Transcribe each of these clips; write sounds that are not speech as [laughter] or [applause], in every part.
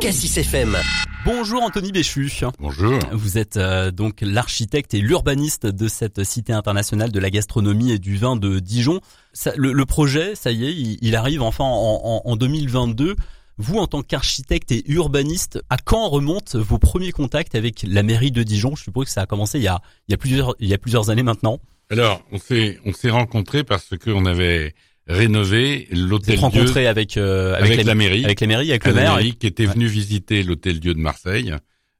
Cassis FM. Bonjour Anthony Béchu. Bonjour. Vous êtes euh, donc l'architecte et l'urbaniste de cette cité internationale de la gastronomie et du vin de Dijon. Ça, le, le, projet, ça y est, il, il arrive enfin en, en, en 2022. Vous, en tant qu'architecte et urbaniste, à quand remontent vos premiers contacts avec la mairie de Dijon? Je suppose que ça a commencé il y a, il y a plusieurs, il y a plusieurs années maintenant. Alors, on s'est, on s'est rencontrés parce qu'on avait rénové l'hôtel Dieu. rencontré avec, euh, avec, avec la, mairie, avec la mairie, avec le maire, mairie qui était venu visiter l'hôtel Dieu de Marseille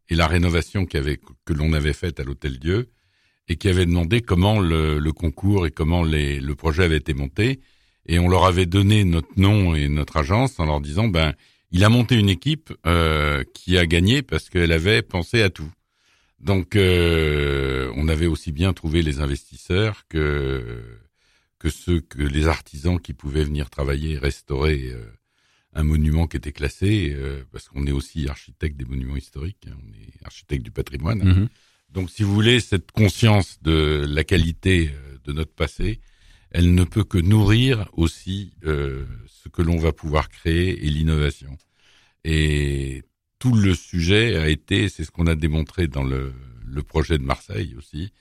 et la rénovation qu'avait que l'on avait faite à l'hôtel Dieu et qui avait demandé comment le, le concours et comment les, le projet avait été monté et on leur avait donné notre nom et notre agence en leur disant ben il a monté une équipe euh, qui a gagné parce qu'elle avait pensé à tout. Donc euh, on avait aussi bien trouvé les investisseurs que que ceux que les artisans qui pouvaient venir travailler et restaurer euh, un monument qui était classé, euh, parce qu'on est aussi architecte des monuments historiques, hein, on est architecte du patrimoine. Mhm. Donc si vous voulez, cette conscience de la qualité euh, de notre passé, elle ne peut que nourrir aussi euh, ce que l'on va pouvoir créer et l'innovation. Et tout le sujet a été, c'est ce qu'on a démontré dans le, le projet de Marseille aussi,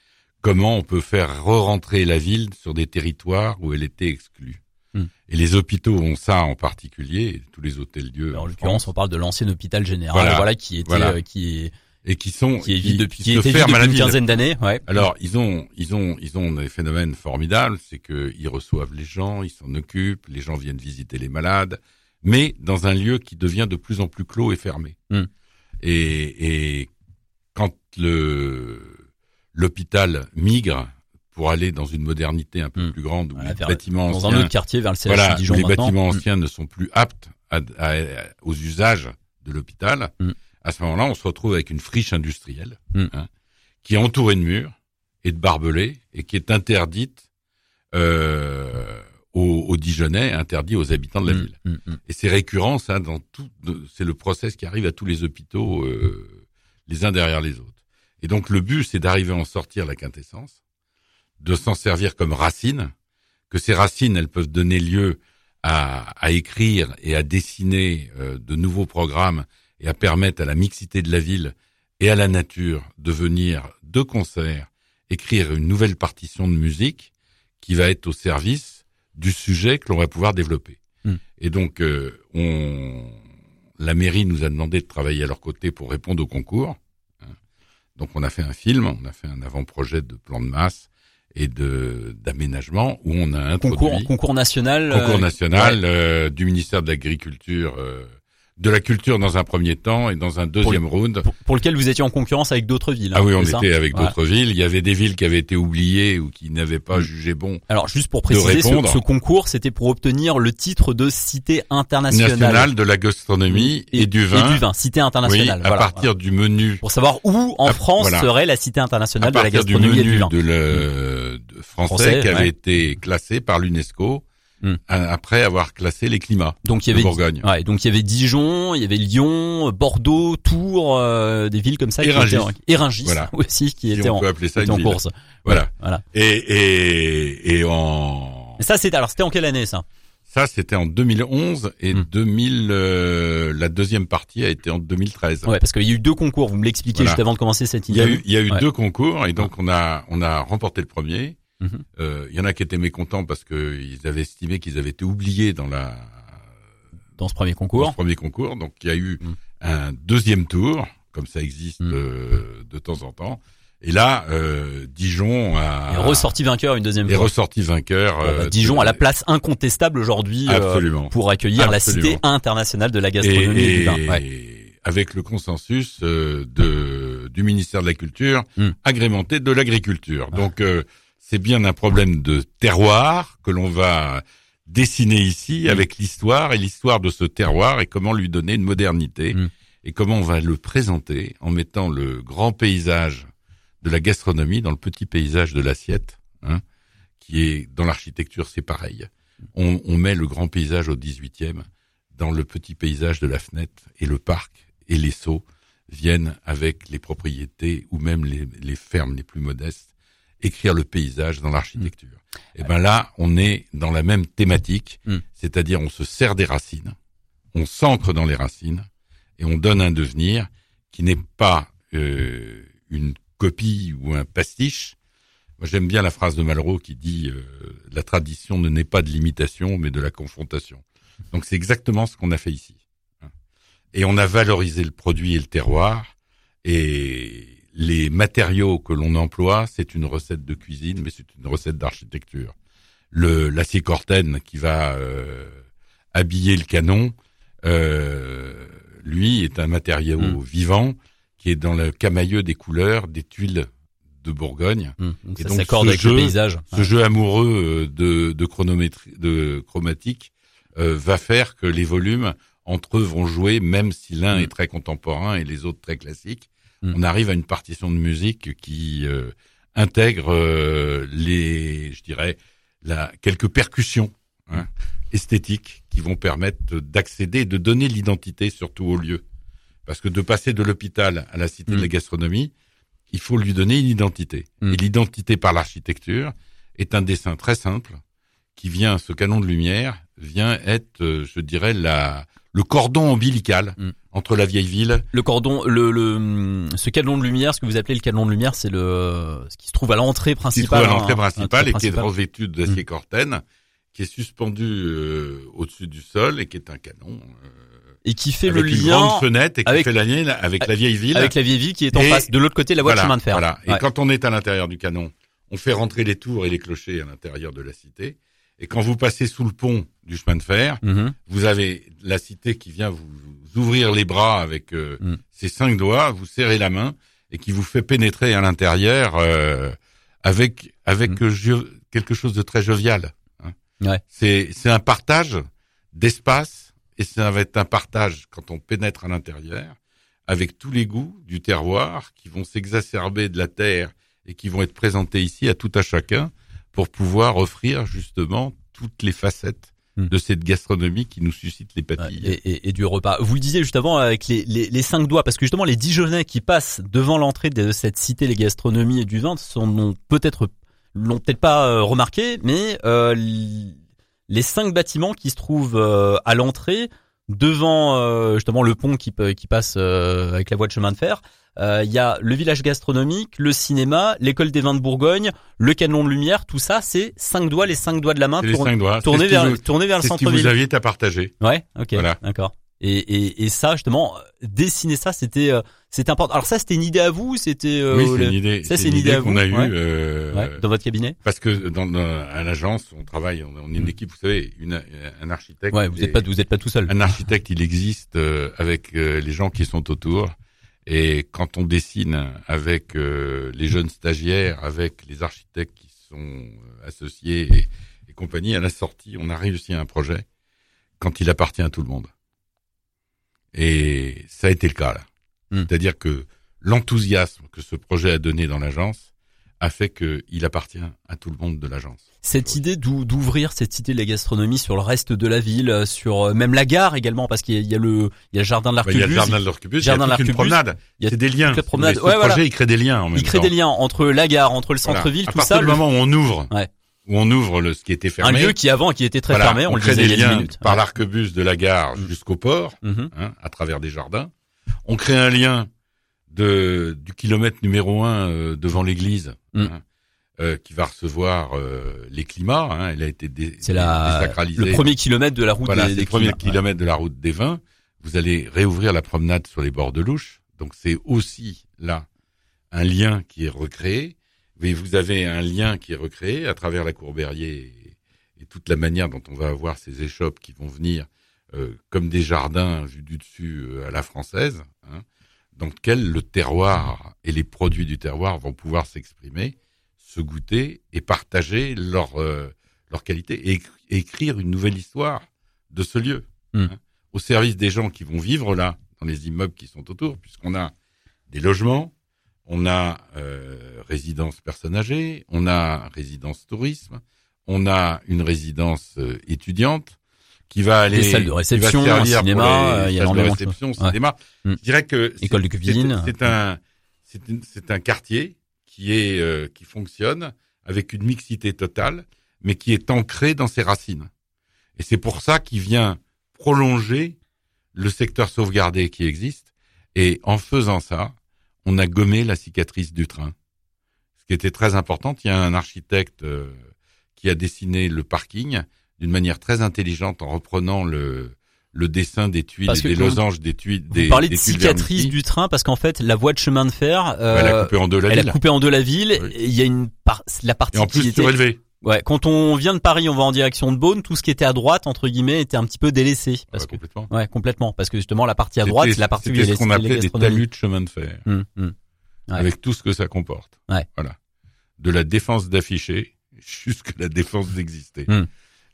comment on peut faire re-rentrer la ville sur des territoires où elle était exclue. Hmm. Et les hôpitaux ont ça en particulier, tous les hôtels Dieu. En l'occurrence, on parle de l'ancien hôpital général, voilà, Voilà. qui était, Voilà. euh, qui est, et qui sont qui est vide depuis, qui était une quinzaine d'années. Ouais. Alors ils ont ils ont ils ont des phénomènes formidables, c'est que ils reçoivent les gens, ils s'en occupent, les gens viennent visiter les malades, mais dans un lieu qui devient de plus en plus clos et fermé. Hmm. Et, et quand le l'hôpital migre pour aller dans une modernité un peu Hmm. plus grande où Voilà, les bâtiments Dans un anciens, autre quartier vers le CHU voilà, Dijon où les maintenant. bâtiments Mm. anciens ne sont plus aptes à- à- aux usages de l'hôpital, Mm. à ce moment-là, on se retrouve avec une friche industrielle hein, qui est entourée de murs et de barbelés et qui est interdite euh, aux, aux Dijonnais, interdite aux habitants de la ville. Et c'est récurrent, ça, dans tout. C'est le process qui arrive à tous les hôpitaux, euh, les uns derrière les autres. Et donc le but, c'est d'arriver à en sortir la quintessence, de s'en servir comme racine, que ces racines, elles peuvent donner lieu à, à écrire et à dessiner euh, de nouveaux programmes et à permettre à la mixité de la ville et à la nature de venir de concert écrire une nouvelle partition de musique qui va être au service du sujet que l'on va pouvoir développer. Mm. Et donc, euh, on, la mairie nous a demandé de travailler à leur côté pour répondre au concours. Donc, on a fait un film, on a fait un avant-projet de plan de masse et de d'aménagement où on a introduit Concours, concours national. concours euh, national euh, du ministère de l'Agriculture, euh, de la culture dans un premier temps et dans un deuxième round. pour, pour lequel vous étiez en concurrence avec d'autres villes. Ah hein, oui, on c'est ça était avec d'autres villes. Il y avait des villes qui avaient été oubliées ou qui n'avaient pas Mm. jugé bon. Alors juste pour préciser, ce, ce concours, c'était pour obtenir le titre de cité internationale National de la gastronomie et, du vin. Et du vin, cité Oui, internationale. à voilà. partir du menu, Pour savoir où en À- France voilà. serait la cité à internationale de la partir du gastronomie et du menu vin. de le de français, Français, qui avait été classé par l'UNESCO Mm. a- après avoir classé les climats Donc il y de avait Bourgogne. Ouais, donc il y avait Dijon, il y avait Lyon, Bordeaux, Tours, euh, des villes comme ça Et qui en- Voilà. [laughs] aussi qui Si étaient on en, peut appeler ça étaient une en course. Voilà. Voilà. Et, et, et en ça c'était alors c'était en quelle année ça? Ça, c'était en 2011 et Hmm. 2000. euh, la deuxième partie a été en 2013. Ouais, parce qu'il y a eu deux concours. Vous me l'expliquiez Voilà. juste avant de commencer cette Il y a interview. eu, il y a eu Ouais. deux concours et donc on a on a remporté le premier. Mhm. Euh, il y en a qui étaient mécontents parce que ils avaient estimé qu'ils avaient été oubliés dans la dans ce premier dans concours. ce premier concours. Donc il y a eu Mhm. un deuxième tour, comme ça existe Mhm. euh, de temps en temps. Et là, euh, Dijon a Et ressorti vainqueur une deuxième est fois. ressorti vainqueur. Bon, bah, euh, Dijon de- a la place incontestable aujourd'hui euh, Absolument. pour accueillir la cité internationale de la gastronomie et, et, du vin. et Ouais. avec le consensus euh, de du ministère de la Culture, Hmm. agrémenté de l'agriculture. Ah. Donc euh, c'est bien un problème de terroir que l'on va dessiner ici Hmm. avec l'histoire et l'histoire de ce terroir et comment lui donner une modernité Hmm. et comment on va le présenter en mettant le grand paysage de la gastronomie dans le petit paysage de l'assiette, hein, qui est dans l'architecture c'est pareil. On, on met le grand paysage au 18e dans le petit paysage de la fenêtre et le parc et les seaux viennent avec les propriétés ou même les, les fermes les plus modestes écrire le paysage dans l'architecture. Et ben là, on est dans la même thématique, Mm. c'est-à-dire on se sert des racines, on s'ancre dans les racines et on donne un devenir qui n'est pas euh, une copie ou un pastiche. Moi, j'aime bien la phrase de Malraux qui dit euh, la tradition ne naît pas de l'imitation, mais de la confrontation. Donc, c'est exactement ce qu'on a fait ici. Et on a valorisé le produit et le terroir, et les matériaux que l'on emploie, c'est une recette de cuisine, mais c'est une recette d'architecture. Le l'acier corten qui va euh, habiller le canon, euh, lui, est un matériau mm. vivant qui est dans le camailleux des couleurs des tuiles de Bourgogne. Mm. Donc et ça s'accorde avec le paysage. Ce jeu amoureux euh, de, de chronométrie, de chromatique, euh, va faire que les volumes entre eux vont jouer, même si l'un mm. est très contemporain et les autres très classiques. On arrive à une partition de musique qui euh, intègre les, je dirais, la, quelques percussions hein, esthétiques qui vont permettre d'accéder, de donner l'identité surtout au lieu. Parce que de passer de l'hôpital à la cité de la mm. gastronomie, il faut lui donner une identité. Mm. Et l'identité par l'architecture est un dessin très simple qui vient, ce canon de lumière vient être, euh, je dirais, la, le cordon ombilical mm. entre la vieille ville. Le cordon, le, le, ce canon de lumière, ce que vous appelez le canon de lumière, c'est le, ce qui se trouve à l'entrée principale. Qui se trouve à l'entrée principale et qui est revêtu d'acier corten qui est suspendu euh, au-dessus du sol et qui est un canon. Euh, et qui fait le une lien grande fenêtre et qui avec, fait la lien avec la vieille ville. Avec la vieille ville qui est en face, de l'autre côté de la voie de chemin de fer. Voilà. Et quand on est à l'intérieur du canon, on fait rentrer les tours et les clochers à l'intérieur de la cité. Et quand vous passez sous le pont du chemin de fer, mhm. vous avez la cité qui vient vous, ouvrir les bras avec euh, mm. ses cinq doigts, vous serrez la main et qui vous fait pénétrer à l'intérieur euh, avec avec Mm. quelque chose de très jovial. Ouais. C'est c'est un partage d'espace et ça va être un partage quand on pénètre à l'intérieur avec tous les goûts du terroir qui vont s'exacerber de la terre et qui vont être présentés ici à tout à chacun pour pouvoir offrir justement toutes les facettes Hmm. de cette gastronomie qui nous suscite les papilles. Et, et, et, du repas. Vous le disiez juste avant avec les, les, les, cinq doigts, parce que justement les Dijonais qui passent devant l'entrée de cette cité, les gastronomies et du vin, sont peut-être l'ont peut-être pas euh, remarqué, mais euh, les cinq bâtiments qui se trouvent euh, à l'entrée, devant euh, justement le pont qui, qui passe euh, avec la voie de chemin de fer, il y a le village gastronomique, le cinéma, l'école des vins de Bourgogne, le canon de lumière, tout ça, c'est cinq doigts, les cinq doigts de la main, cinq doigts. tournés vers, tourner vers le centre-ville. Vous aviez à partager. Ouais, ok, voilà. d'accord. Et, et, et, ça, justement, dessiner ça, c'était euh, c'était important. Alors ça, c'était une idée à vous, c'était euh, oui, c'est une idée. Ça, c'est une, idée, idée qu'on a eue ouais. euh, ouais, dans votre cabinet. Parce que dans, dans à l'agence, on travaille, on, est une Mm. équipe. Vous savez, une, un architecte. Ouais, vous êtes pas vous êtes pas tout seul. Un architecte, il existe euh, avec euh, les gens qui sont autour. Et quand on dessine avec euh, les jeunes stagiaires, avec les architectes qui sont associés et, et compagnie, à la sortie, on a réussi un projet quand il appartient à tout le monde. Et ça a été le cas là. Mm. C'est-à-dire que l'enthousiasme que ce projet a donné dans l'agence a fait qu'il appartient à tout le monde de l'agence. Cette idée d'ouvrir cette cité de la gastronomie sur le reste de la ville, sur euh, même la gare également, parce qu'il y, y, a le il y a le jardin de l'Arquebus. Bah, il y a le jardin de l'Arquebus, il y a toute une promenade. C'est des liens. Promenade. ce ouais, projet, voilà. il crée des liens en même Il crée temps. des liens entre la gare, entre le centre-ville, voilà. tout ça. À partir du moment où on ouvre, ouais. Où on ouvre le, ce qui était fermé. Un lieu qui avant, qui était très voilà, fermé, on, on le crée disait des il y a liens minutes. par ouais. l'Arquebus de la gare Mm. jusqu'au port, -hmm. hein, à travers des jardins. On crée un lien de du kilomètre numéro un euh, devant l'église. Mm. Hein, euh, qui va recevoir euh, les climats. Hein, elle a été dé c'est la désacralisée. le premier kilomètre de la route voilà, des, des le premier climats, kilomètre de la route des vins. Vous allez réouvrir la promenade sur les bords de l'Ouche. Donc c'est aussi là un lien qui est recréé. Mais vous avez un lien qui est recréé à travers la cour Berrier et, et toute la manière dont on va avoir ces échoppes qui vont venir euh, comme des jardins vus du dessus euh, à la française, hein, dans lequel le terroir et les produits du terroir vont pouvoir s'exprimer se goûter et partager leur euh, leur qualité et, et, écrire une nouvelle histoire de ce lieu mm. hein, au service des gens qui vont vivre là dans les immeubles qui sont autour puisqu'on a des logements on a euh, résidence personnes âgées on a résidence tourisme on a une résidence euh, étudiante qui va aller des salles de réception un cinéma il y a de réception cinéma ouais. je dirais que école de cuisine c'est un c'est un quartier qui est euh, qui fonctionne avec une mixité totale, mais qui est ancré dans ses racines. Et c'est pour ça qu'il vient prolonger le secteur sauvegardé qui existe. Et en faisant ça, on a gommé la cicatrice du train. Ce qui était très important, il y a un architecte euh, qui a dessiné le parking d'une manière très intelligente en reprenant le, le dessin des tuiles et des losanges des tuiles. Vous parlez de cicatrice du train parce qu'en fait la voie de chemin de fer, euh, elle a coupé en deux la elle ville. a coupé en deux la ville. Il y a une par... la partie et en plus qui était surélevé. Ouais, quand on vient de Paris, on va en direction de Beaune, tout ce qui était à droite entre guillemets était un petit peu délaissé parce ouais, complètement. ouais, complètement parce que justement la partie à droite, c'est la partie il ce qu'on appelait des talus de chemin de fer. Hum, hum. Ouais. Avec tout ce que ça comporte. Ouais. Voilà. De la défense d'afficher jusqu'à la défense d'exister. Hum.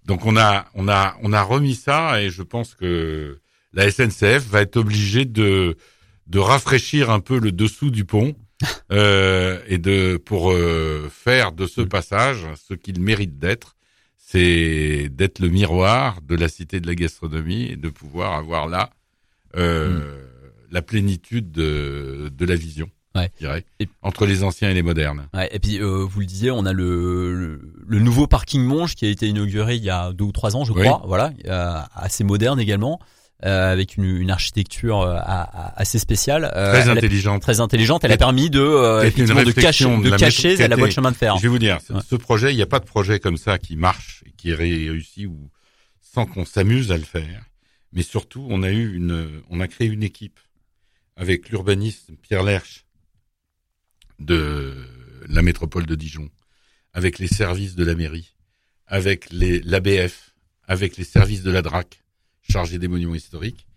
Donc on a on a on a remis ça et je pense que la SNCF va être obligée de de rafraîchir un peu le dessous du pont [laughs] euh, et de pour euh, faire de ce passage ce qu'il mérite d'être, c'est d'être le miroir de la cité de la gastronomie et de pouvoir avoir là euh, Mm. la plénitude de, de la vision. Ouais. Je dirais, Et- entre les anciens et les modernes. Ouais, et puis euh, vous le disiez, on a le, le, le nouveau parking Monge qui a été inauguré il y a deux ou trois ans, je Oui. crois. Voilà, euh, assez moderne également, euh, avec une, une architecture euh, à- à- assez spéciale, euh, Très a- intelligente. très intelligente. Elle a permis de euh, de cacher, de cacher la voie de chemin de fer. Je vais vous dire, ce- Ouais. ce projet, il n'y a pas de projet comme ça qui marche et qui est réussi ou sans qu'on s'amuse à le faire. Mais surtout, on a eu une, on a créé une équipe avec l'urbaniste Pierre Lerche de la métropole de Dijon, avec les services de la mairie, avec l'ABF, avec les services de la DRAC, chargés des monuments historiques.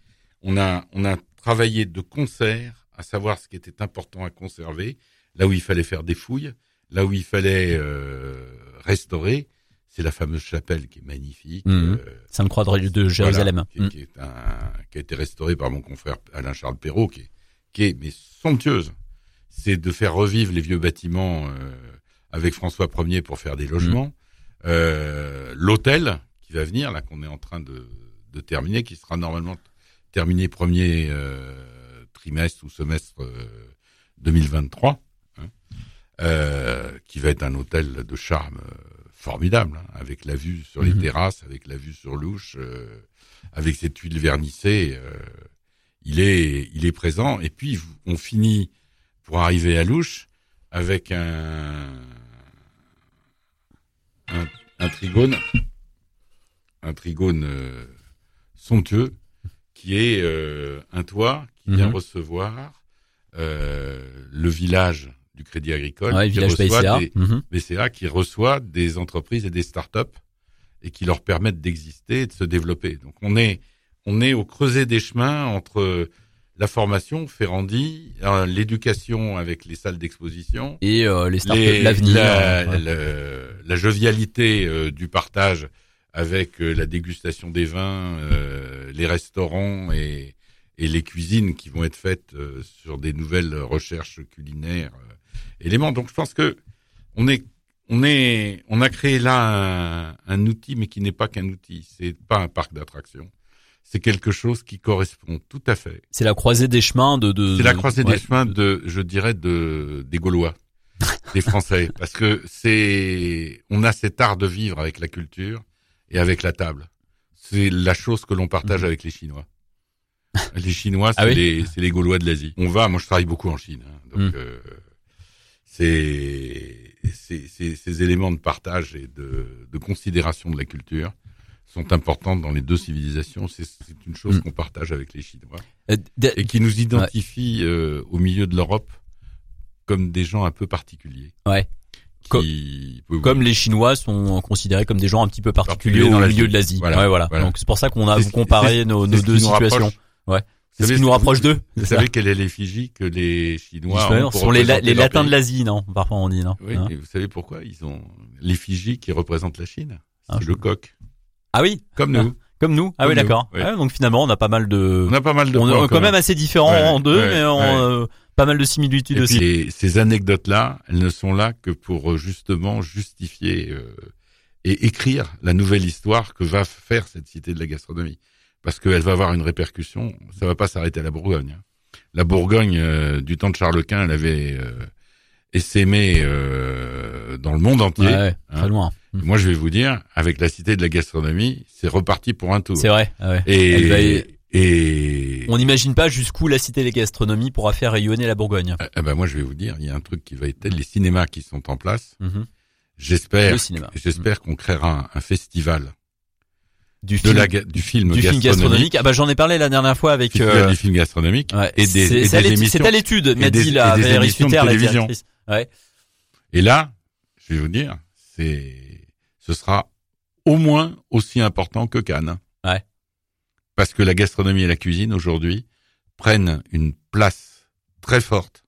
On a, on a travaillé de concert à savoir ce qui était important à conserver, là où il fallait faire des fouilles, là où il fallait euh, restaurer. C'est la fameuse chapelle qui est magnifique. Mhm. euh, Sainte Croix de, de Jérusalem. voilà, qui, qui est un, qui a été restaurée par mon confrère Alain Charles Perrault, qui est, qui est mais somptueuse. C'est de faire revivre les vieux bâtiments euh, avec François Ier pour faire des logements. Euh, L'hôtel qui va venir, là qu'on est en train de, de terminer, qui sera normalement terminé premier euh, trimestre ou semestre euh, 2023, hein, euh, qui va être un hôtel de charme euh, formidable, hein, avec la vue sur les Mhm. terrasses, avec la vue sur l'Ouche, euh, avec ses tuiles vernissées. euh, il est, il est présent. Et puis on finit pour arriver à l'Ouche avec un, un, un trigone, un trigone euh, somptueux qui est euh, un toit qui vient Mhm. recevoir euh, le village du Crédit Agricole, Ouais, qui village reçoit BCA. des, Mhm. BCA qui reçoit des entreprises et des startups et qui leur permettent d'exister et de se développer. Donc on est on est au creuset des chemins entre la formation, Ferrandi, euh, l'éducation avec les salles d'exposition, Et euh, les startups l'avenir. la, ouais. le- la jovialité euh, du partage avec euh, la dégustation des vins, euh, les restaurants et, et les cuisines qui vont être faites euh, sur des nouvelles recherches culinaires euh, éléments. Donc je pense que on est on est on a créé là un, un outil mais qui n'est pas qu'un outil, c'est pas un parc d'attractions. C'est quelque chose qui correspond tout à fait C'est la croisée des chemins de. de c'est la de- croisée ouais. des chemins de, je dirais, de des Gaulois, des Français, [laughs] parce que c'est, on a cet art de vivre avec la culture et avec la table. C'est la chose que l'on partage Mhm. avec les Chinois. [laughs] Les Chinois, c'est Ah oui les, Gaulois de l'Asie. On va, moi je travaille beaucoup en Chine, hein, donc Mhm. euh, c'est- ces éléments de partage et de, de considération de la culture sont importantes dans les deux civilisations. C'est une chose Mhm. qu'on partage avec les Chinois Euh, et qui nous identifie euh, au milieu de l'Europe comme des gens un peu particuliers. Ouais. Qui, oui, oui. comme les Chinois sont considérés comme des gens un petit peu particuliers dans au milieu de l'Asie. Voilà, ouais, voilà. voilà. Donc c'est pour ça qu'on a comparé nos, nos deux situations. Ouais. C'est ce qui nous rapproche d'eux. Vous savez [laughs] quelle est l'effigie que les Chinois Les ont pour sont les, la- latins de l'Asie, non Parfois on dit non. Oui, Hein et vous savez pourquoi Ils ont l'effigie qui représente la Chine? Ah, je- le coq, Ah oui, comme [laughs] nous. Comme nous. Ah Comme oui, d'accord. ouais. Ouais, donc finalement on a pas mal de. On a pas mal de on est quand même assez différents Ouais, en deux, ouais, mais ouais. euh, pas mal de similitudes Et aussi. puis les- ces anecdotes-là, elles ne sont là que pour euh, justement justifier euh, et écrire la nouvelle histoire que va faire cette cité de la gastronomie. Parce qu'elle va avoir une répercussion, ça va pas s'arrêter à la Bourgogne. hein. La Bourgogne, euh, du temps de Charles Quint, elle avait euh, essaimé euh, dans le monde entier. Ouais, hein. très loin. Et Moi, je vais vous dire, avec la cité de la gastronomie, c'est reparti pour un tour. C'est vrai. ah ouais. Et, va- Et On n'imagine pas jusqu'où la cité des gastronomies pourra faire rayonner la Bourgogne. Ah ben moi je vais vous dire, il y a un truc qui va être tel, les cinémas qui sont en place. Mhm. J'espère, Le cinéma. j'espère qu'on créera un, un festival Du de film, la, du film du film gastronomique, gastronomique. Ah bah j'en ai parlé la dernière fois avec. euh, du film gastronomique ouais, et des, et des émissions. c'est à l'étude, m'a dit la et de la télévision. Ouais. Et là, je vais vous dire, c'est, ce sera au moins aussi important que Cannes. Ouais. Parce que la gastronomie et la cuisine aujourd'hui prennent une place très forte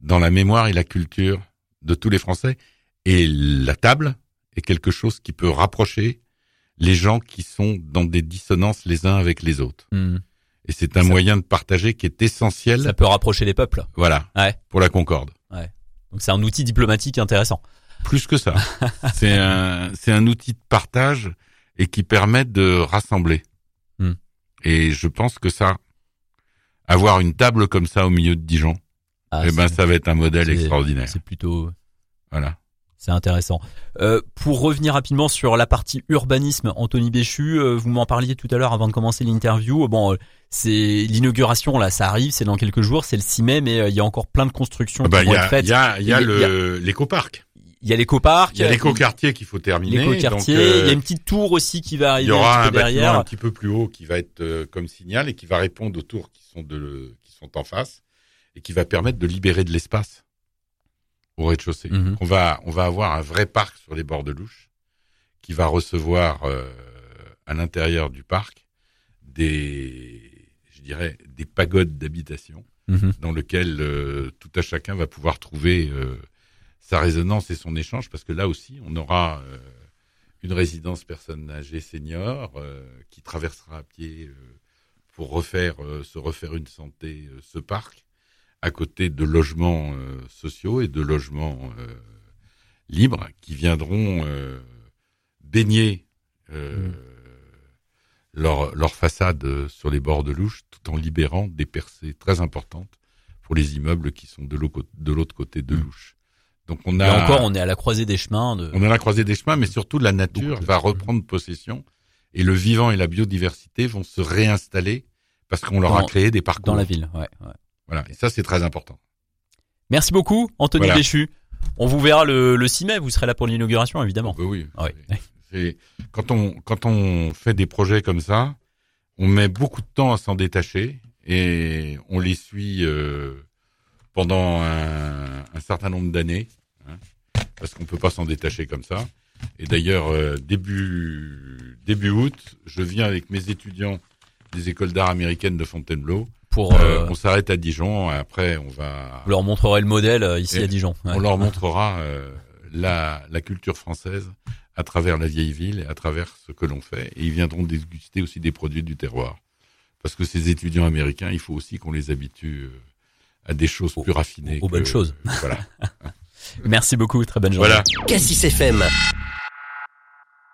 dans la mémoire et la culture de tous les Français. Et la table est quelque chose qui peut rapprocher les gens qui sont dans des dissonances les uns avec les autres. Hmm. Et c'est un Ça- moyen de partager qui est essentiel, Ça peut rapprocher les peuples. voilà, Ouais. pour la concorde. Donc c'est un outil diplomatique intéressant. Plus que ça. [laughs] c'est un, c'est un outil de partage et qui permet de rassembler. Hmm. Et je pense que ça, avoir une table comme ça au milieu de Dijon, Ah, eh ben, ça va être un modèle extraordinaire. C'est plutôt Voilà. C'est intéressant. Euh, pour revenir rapidement sur la partie urbanisme, Anthony Béchu, euh, vous m'en parliez tout à l'heure avant de commencer l'interview. Bon, euh, c'est l'inauguration là, ça arrive, c'est dans quelques jours, c'est le 6 mai, mais euh, il y a encore plein de constructions Ah bah, qui Il vont y être faites. il y a, il y a Il le, l'éco-parc. Il y a l'éco-parc, Il y a l'éco-quartier qu'il faut terminer. l'éco-quartier, euh, il y a une petite tour aussi qui va il arriver y aura un derrière. un petit peu plus haut qui va être euh, comme signal et qui va répondre aux tours qui sont de, qui sont en face et qui va permettre de libérer de l'espace au rez-de-chaussée. Mhm. On va, on va avoir un vrai parc sur les bords de Louche qui va recevoir euh, à l'intérieur du parc des, je dirais, des pagodes d'habitation Mhm. dans lequel euh, tout à chacun va pouvoir trouver euh, sa résonance et son échange, parce que là aussi, on aura euh, une résidence personnes âgées seniors euh, qui traversera à pied euh, pour refaire, euh, se refaire une santé, euh, ce parc, à côté de logements euh, sociaux et de logements euh, libres qui viendront euh, baigner Mm. leur, leur façade sur les bords de Louche, tout en libérant des percées très importantes pour les immeubles qui sont de l'autre côté de Mm. Louche. Donc on Et a encore, on est à la croisée des chemins. De... on a la croisée des chemins, mais surtout la nature de- va reprendre possession et le vivant et la biodiversité vont se réinstaller parce qu'on leur a créé des parcours. dans la ville. Ouais, ouais. Voilà, et ça c'est très important. Merci beaucoup, Anthony Voilà. Béchu. On vous verra le, le 6 mai, vous serez là pour l'inauguration, évidemment. Oui. Ouais. C'est- quand on quand on fait des projets comme ça, on met beaucoup de temps à s'en détacher et on les suit euh, pendant un, un certain nombre d'années, hein, parce qu'on peut pas s'en détacher comme ça. Et d'ailleurs, euh, début début août, je viens avec mes étudiants des écoles d'art américaines de Fontainebleau. Pour, Euh, euh, on s'arrête à Dijon. Après, on va vous leur montrerez le modèle euh, ici Et à Dijon. Ouais. on leur [laughs] montrera euh, la, la culture française à travers la vieille ville et à travers ce que l'on fait. Et ils viendront déguster aussi des produits du terroir. Parce que ces étudiants américains, il faut aussi qu'on les habitue à des choses plus raffinées. aux que- bonnes choses. Voilà. [laughs] Merci beaucoup, très bonne journée. voilà. Cassis FM.